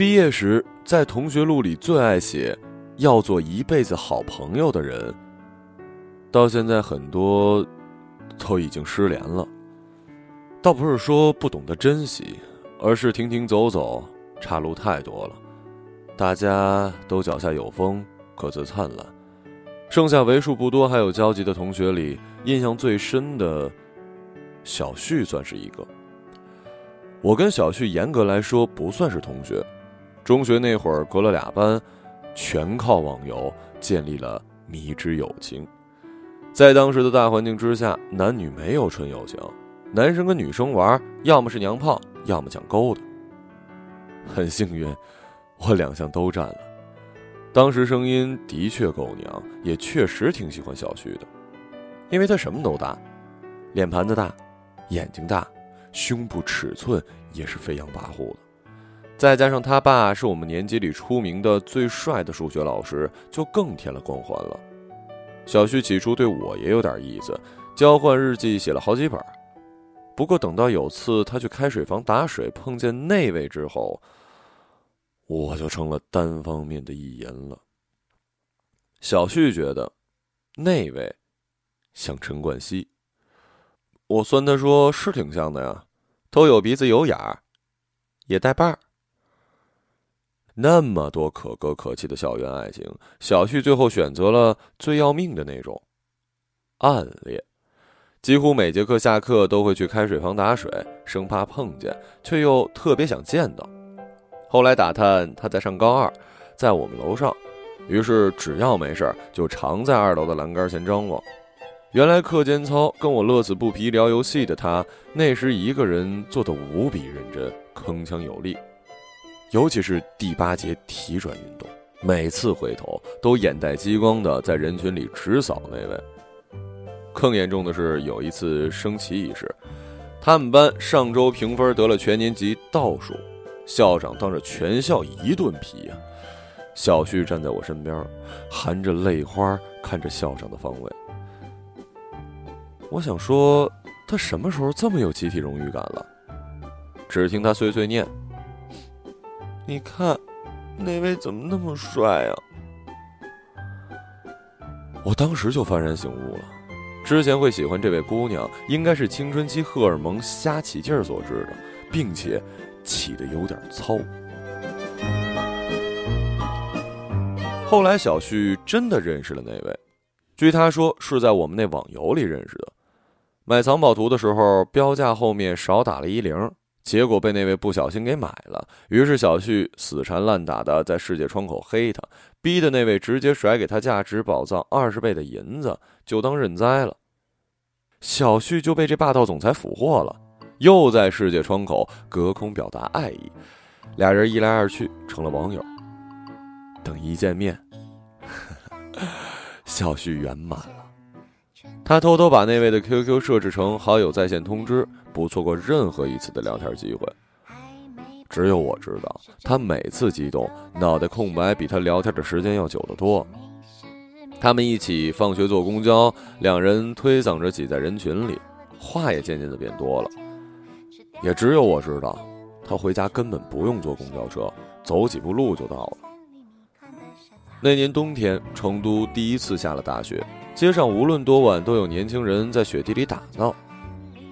毕业时在同学录里最爱写“要做一辈子好朋友的人”，到现在很多都已经失联了。倒不是说不懂得珍惜，而是停停走走，岔路太多了，大家都脚下有风，各自灿烂。剩下为数不多还有交集的同学里，印象最深的，小旭算是一个。我跟小旭严格来说不算是同学，中学那会儿隔了俩班，全靠网游建立了迷之友情。在当时的大环境之下，男女没有纯友情。男生跟女生玩，要么是娘炮，要么讲勾搭。很幸运，我两项都占了。当时声音的确够娘，也确实挺喜欢小旭的，因为他什么都大，脸盘子大，眼睛大，胸部尺寸也是飞扬跋扈的。再加上他爸是我们年级里出名的最帅的数学老师，就更添了光环了。小旭起初对我也有点意思，交换日记写了好几本。不过等到有次他去开水房打水碰见那位之后，我就成了单方面的意淫了。小旭觉得那位像陈冠希，我算他说是挺像的呀，都有鼻子有眼儿，也带把儿。那么多可歌可泣的校园爱情，小旭最后选择了最要命的那种暗恋。几乎每节课下课都会去开水房打水，生怕碰见，却又特别想见到。后来打探他在上高二，在我们楼上，于是只要没事就常在二楼的栏杆前张望。原来课间操跟我乐此不疲聊游戏的他，那时一个人做的无比认真，铿锵有力。尤其是第八节体转运动，每次回头都眼带激光的在人群里直扫那位。更严重的是，有一次升旗仪式，他们班上周评分得了全年级倒数，校长当着全校一顿批呀。小旭站在我身边，含着泪花看着校长的方位。我想说，他什么时候这么有集体荣誉感了？只听他碎碎念：“你看，那位怎么那么帅啊？”我当时就幡然醒悟了。之前会喜欢这位姑娘，应该是青春期荷尔蒙瞎起劲儿所致的，并且起的有点糙。后来小旭真的认识了那位，据他说是在我们那网游里认识的。买藏宝图的时候，标价后面少打了一零，结果被那位不小心给买了。于是小旭死缠烂打的在世界窗口黑他，逼的那位直接甩给他价值宝藏二十倍的银子，就当认栽了。小旭就被这霸道总裁俘获了，又在世界窗口隔空表达爱意，俩人一来二去成了网友。等一见面，小旭圆满了。他偷偷把那位的 QQ 设置成好友在线通知，不错过任何一次的聊天机会。只有我知道，他每次激动，脑袋空白比他聊天的时间要久得多。他们一起放学坐公交，两人推搡着挤在人群里，话也渐渐的变多了。也只有我知道，他回家根本不用坐公交车，走几步路就到了。那年冬天，成都第一次下了大雪，街上无论多晚都有年轻人在雪地里打闹。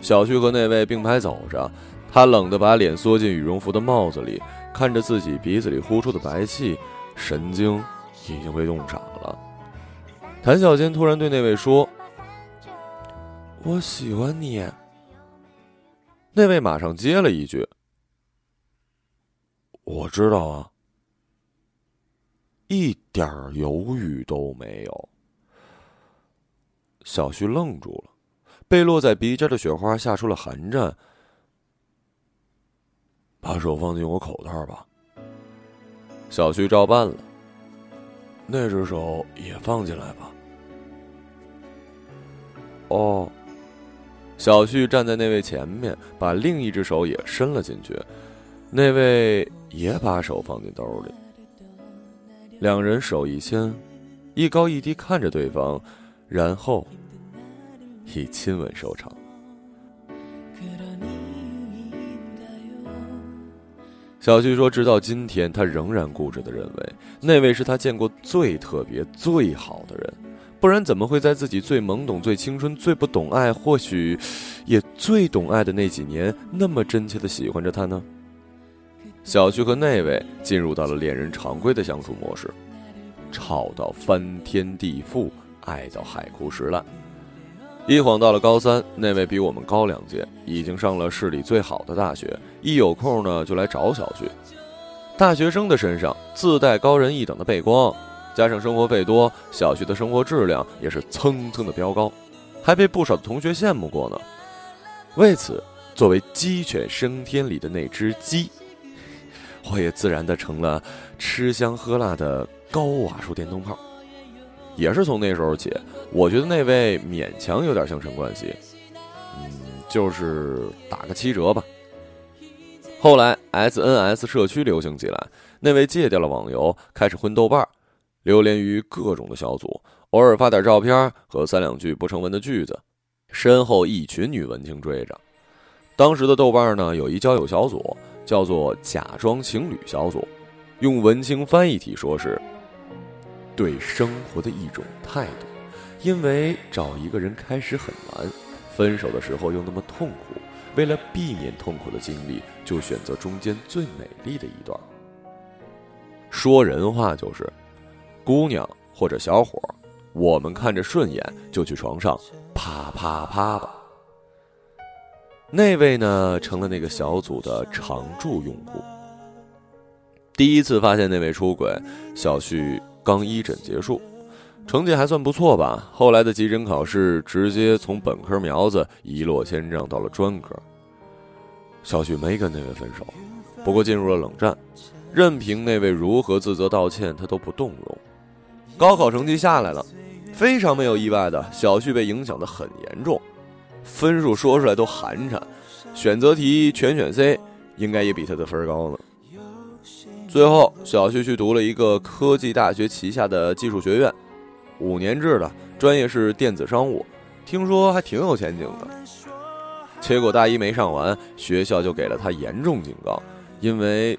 小旭和那位并排走着，他冷得把脸缩进羽绒服的帽子里，看着自己鼻子里呼出的白气，神经已经被冻傻了。谈笑间，突然对那位说：“我喜欢你。”那位马上接了一句：“我知道啊。”一点犹豫都没有。小旭愣住了，被落在鼻尖的雪花吓出了寒战。把手放进我口袋吧。小旭照办了。那只手也放进来吧。哦，小旭站在那位前面，把另一只手也伸了进去，那位也把手放进兜里。两人手一牵，一高一低看着对方，然后以亲吻收场。小旭说：“直到今天，他仍然固执的认为那位是他见过最特别、最好的人，不然怎么会在自己最懵懂、最青春、最不懂爱，或许也最懂爱的那几年，那么真切的喜欢着他呢？”小旭和那位进入到了恋人常规的相处模式，吵到翻天地覆，爱到海枯石烂。一晃到了高三，那位比我们高两届，已经上了市里最好的大学。一有空呢，就来找小旭。大学生的身上自带高人一等的背光，加上生活费多，小旭的生活质量也是蹭蹭的飙高，还被不少的同学羡慕过呢。为此，作为鸡犬升天里的那只鸡，我也自然的成了吃香喝辣的高瓦数电灯泡。也是从那时候起，我觉得那位勉强有点像陈冠希，嗯，就是打个七折吧。后来 SNS 社区流行起来，那位戒掉了网游，开始混豆瓣，流连于各种的小组，偶尔发点照片和三两句不成文的句子，身后一群女文青追着。当时的豆瓣呢，有一交友小组，叫做“假装情侣小组”，用文青翻译体说是。对生活的一种态度，因为找一个人开始很难，分手的时候又那么痛苦，为了避免痛苦的经历，就选择中间最美丽的一段。说人话就是，姑娘或者小伙，我们看着顺眼就去床上啪啪啪吧。那位呢，成了那个小组的常驻用户。第一次发现那位出轨，小旭。刚一诊结束，成绩还算不错吧。后来的急诊考试，直接从本科苗子一落千丈到了专科。小旭没跟那位分手，不过进入了冷战，任凭那位如何自责道歉，他都不动容。高考成绩下来了，非常没有意外的，小旭被影响的很严重，分数说出来都寒碜。选择题全选 C，应该也比他的分高呢。最后，小旭去读了一个科技大学旗下的技术学院，五年制的，专业是电子商务，听说还挺有前景的。结果大一没上完，学校就给了他严重警告，因为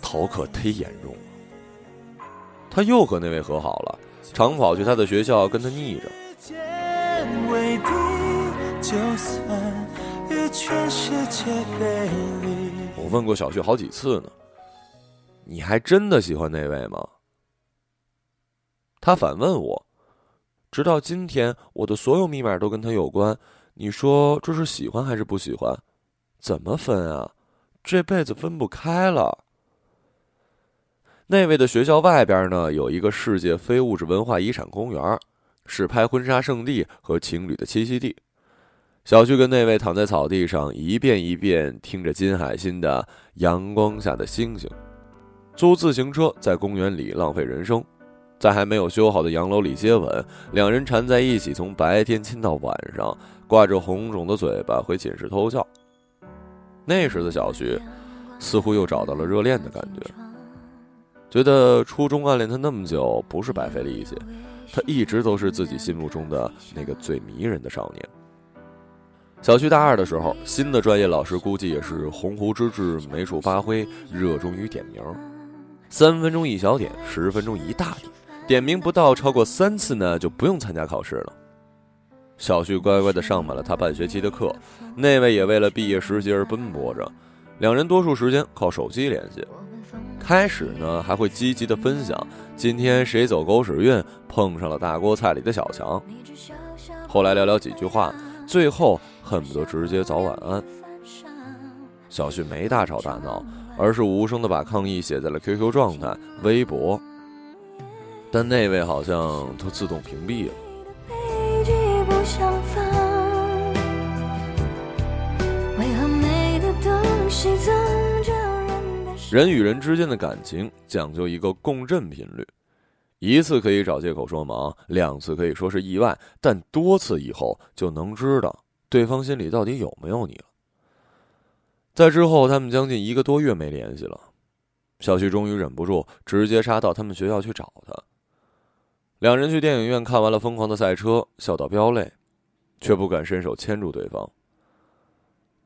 逃课忒严重了。他又和那位和好了，常跑去他的学校跟他腻着。就算与全世界背离我问过小旭好几次呢。你还真的喜欢那位吗？他反问我，直到今天，我的所有密码都跟他有关。你说这是喜欢还是不喜欢？怎么分啊？这辈子分不开了。那位的学校外边呢，有一个世界非物质文化遗产公园，是拍婚纱圣地和情侣的栖息地。小旭跟那位躺在草地上，一遍一遍听着金海心的《阳光下的星星》。租自行车在公园里浪费人生，在还没有修好的洋楼里接吻，两人缠在一起，从白天亲到晚上，挂着红肿的嘴巴回寝室偷笑。那时的小徐，似乎又找到了热恋的感觉，觉得初中暗恋他那么久不是白费力气，他一直都是自己心目中的那个最迷人的少年。小旭大二的时候，新的专业老师估计也是鸿鹄之志，没处发挥，热衷于点名。三分钟一小点，十分钟一大点，点名不到超过三次呢，就不用参加考试了。小旭乖乖的上满了他半学期的课，那位也为了毕业实习而奔波着，两人多数时间靠手机联系。开始呢，还会积极的分享今天谁走狗屎运，碰上了大锅菜里的小强。后来聊聊几句话，最后恨不得直接早晚安。小旭没大吵大闹。而是无声的把抗议写在了 QQ 状态、微博，但那位好像都自动屏蔽了。人与人之间的感情讲究一个共振频率，一次可以找借口说忙，两次可以说是意外，但多次以后就能知道对方心里到底有没有你了。在之后，他们将近一个多月没联系了。小旭终于忍不住，直接杀到他们学校去找他。两人去电影院看完了《疯狂的赛车》，笑到飙泪，却不敢伸手牵住对方。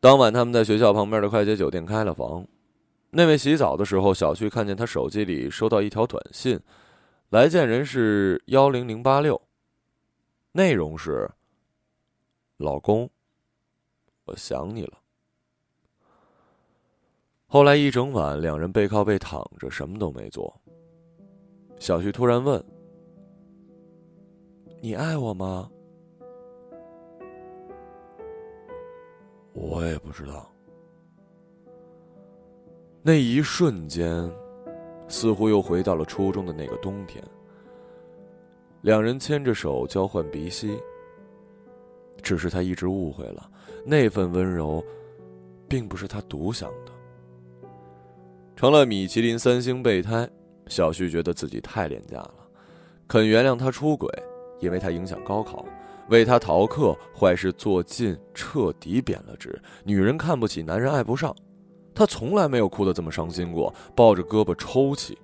当晚，他们在学校旁边的快捷酒店开了房。那位洗澡的时候，小旭看见他手机里收到一条短信，来见人是幺零零八六，内容是：“老公，我想你了。”后来一整晚，两人背靠背躺着，什么都没做。小旭突然问：“你爱我吗？”我也不知道。那一瞬间，似乎又回到了初中的那个冬天。两人牵着手，交换鼻息。只是他一直误会了，那份温柔，并不是他独享的。成了米其林三星备胎，小旭觉得自己太廉价了，肯原谅他出轨，因为他影响高考，为他逃课，坏事做尽，彻底贬了职。女人看不起男人，爱不上，他从来没有哭得这么伤心过，抱着胳膊抽泣。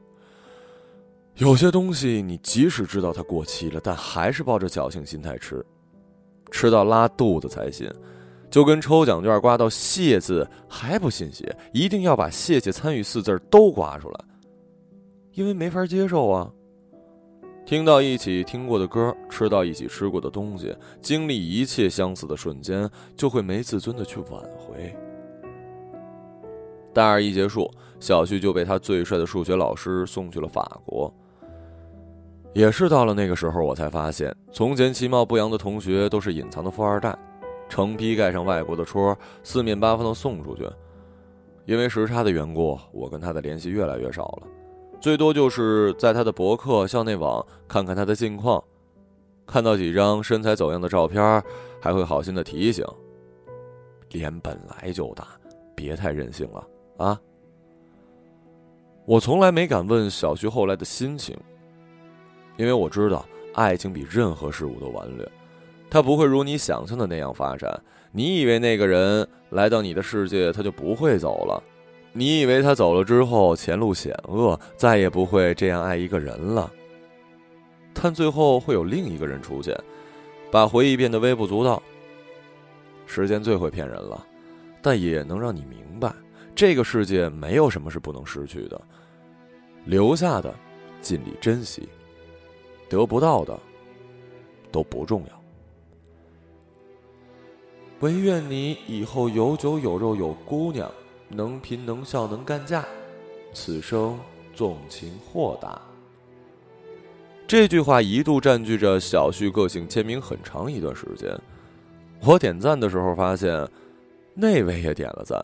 有些东西，你即使知道它过期了，但还是抱着侥幸心态吃，吃到拉肚子才信。就跟抽奖券刮到“谢”字还不信邪，一定要把“谢谢参与”四字都刮出来，因为没法接受啊。听到一起听过的歌，吃到一起吃过的东西，经历一切相似的瞬间，就会没自尊的去挽回。大二一结束，小旭就被他最帅的数学老师送去了法国。也是到了那个时候，我才发现，从前其貌不扬的同学都是隐藏的富二代。成批盖上外国的戳，四面八方的送出去。因为时差的缘故，我跟他的联系越来越少了，最多就是在他的博客、校内网看看他的近况，看到几张身材走样的照片，还会好心的提醒：脸本来就大，别太任性了啊！我从来没敢问小徐后来的心情，因为我知道爱情比任何事物都顽劣。它不会如你想象的那样发展。你以为那个人来到你的世界，他就不会走了？你以为他走了之后前路险恶，再也不会这样爱一个人了？但最后会有另一个人出现，把回忆变得微不足道。时间最会骗人了，但也能让你明白，这个世界没有什么是不能失去的。留下的，尽力珍惜；得不到的，都不重要。唯愿你以后有酒有肉有姑娘，能贫能笑能干架，此生纵情豁达。这句话一度占据着小旭个性签名很长一段时间。我点赞的时候发现，那位也点了赞。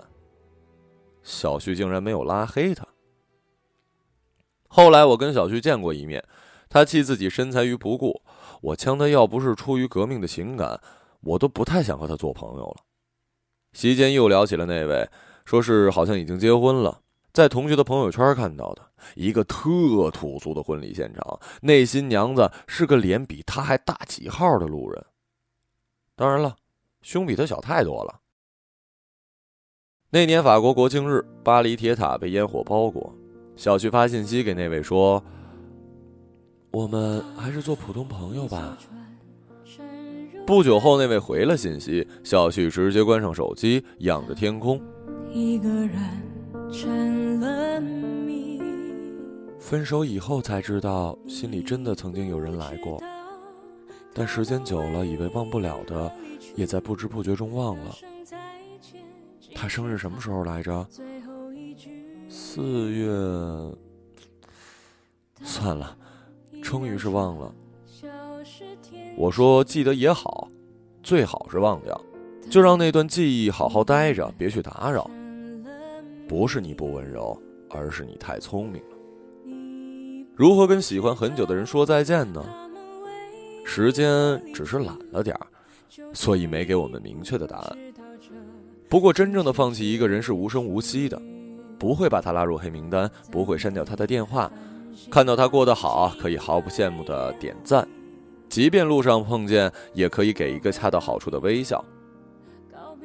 小旭竟然没有拉黑他。后来我跟小旭见过一面，他弃自己身材于不顾，我呛他要不是出于革命的情感。我都不太想和他做朋友了。席间又聊起了那位，说是好像已经结婚了，在同学的朋友圈看到的一个特土俗的婚礼现场，那新娘子是个脸比他还大几号的路人。当然了，胸比他小太多了。那年法国国庆日，巴黎铁塔被烟火包裹，小旭发信息给那位说：“我们还是做普通朋友吧。”不久后，那位回了信息，小旭直接关上手机，仰着天空。一个人成了谜分手以后才知道，心里真的曾经有人来过，但时间久了，以为忘不了的，也在不知不觉中忘了。他生日什么时候来着？四月。算了，终于是忘了。我说：“记得也好，最好是忘掉，就让那段记忆好好待着，别去打扰。不是你不温柔，而是你太聪明了。如何跟喜欢很久的人说再见呢？时间只是懒了点儿，所以没给我们明确的答案。不过，真正的放弃一个人是无声无息的，不会把他拉入黑名单，不会删掉他的电话，看到他过得好，可以毫不羡慕的点赞。”即便路上碰见，也可以给一个恰到好处的微笑。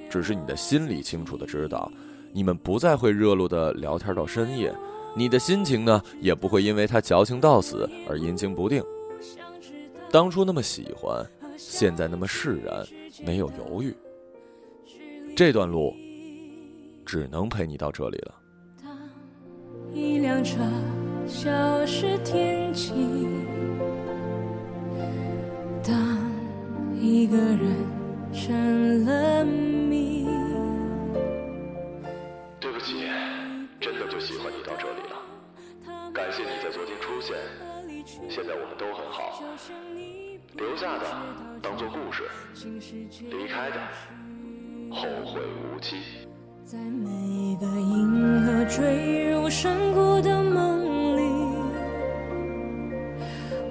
只是你的心里清楚的知道，你们不再会热络的聊天到深夜，你的心情呢，也不会因为他矫情到死而阴晴不定。当初那么喜欢，现在那么释然，没有犹豫。这段路，只能陪你到这里了。一辆车消失天际。当一个人成了谜。对不起，真的就喜欢你到这里了。感谢你在昨天出现，现在我们都很好。留下的当做故事，离开的后会无期。在每个银河坠入深谷的梦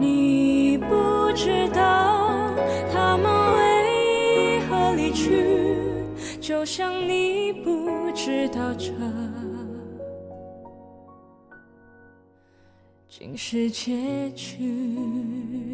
你不知道他们为何离去，就像你不知道这竟是结局。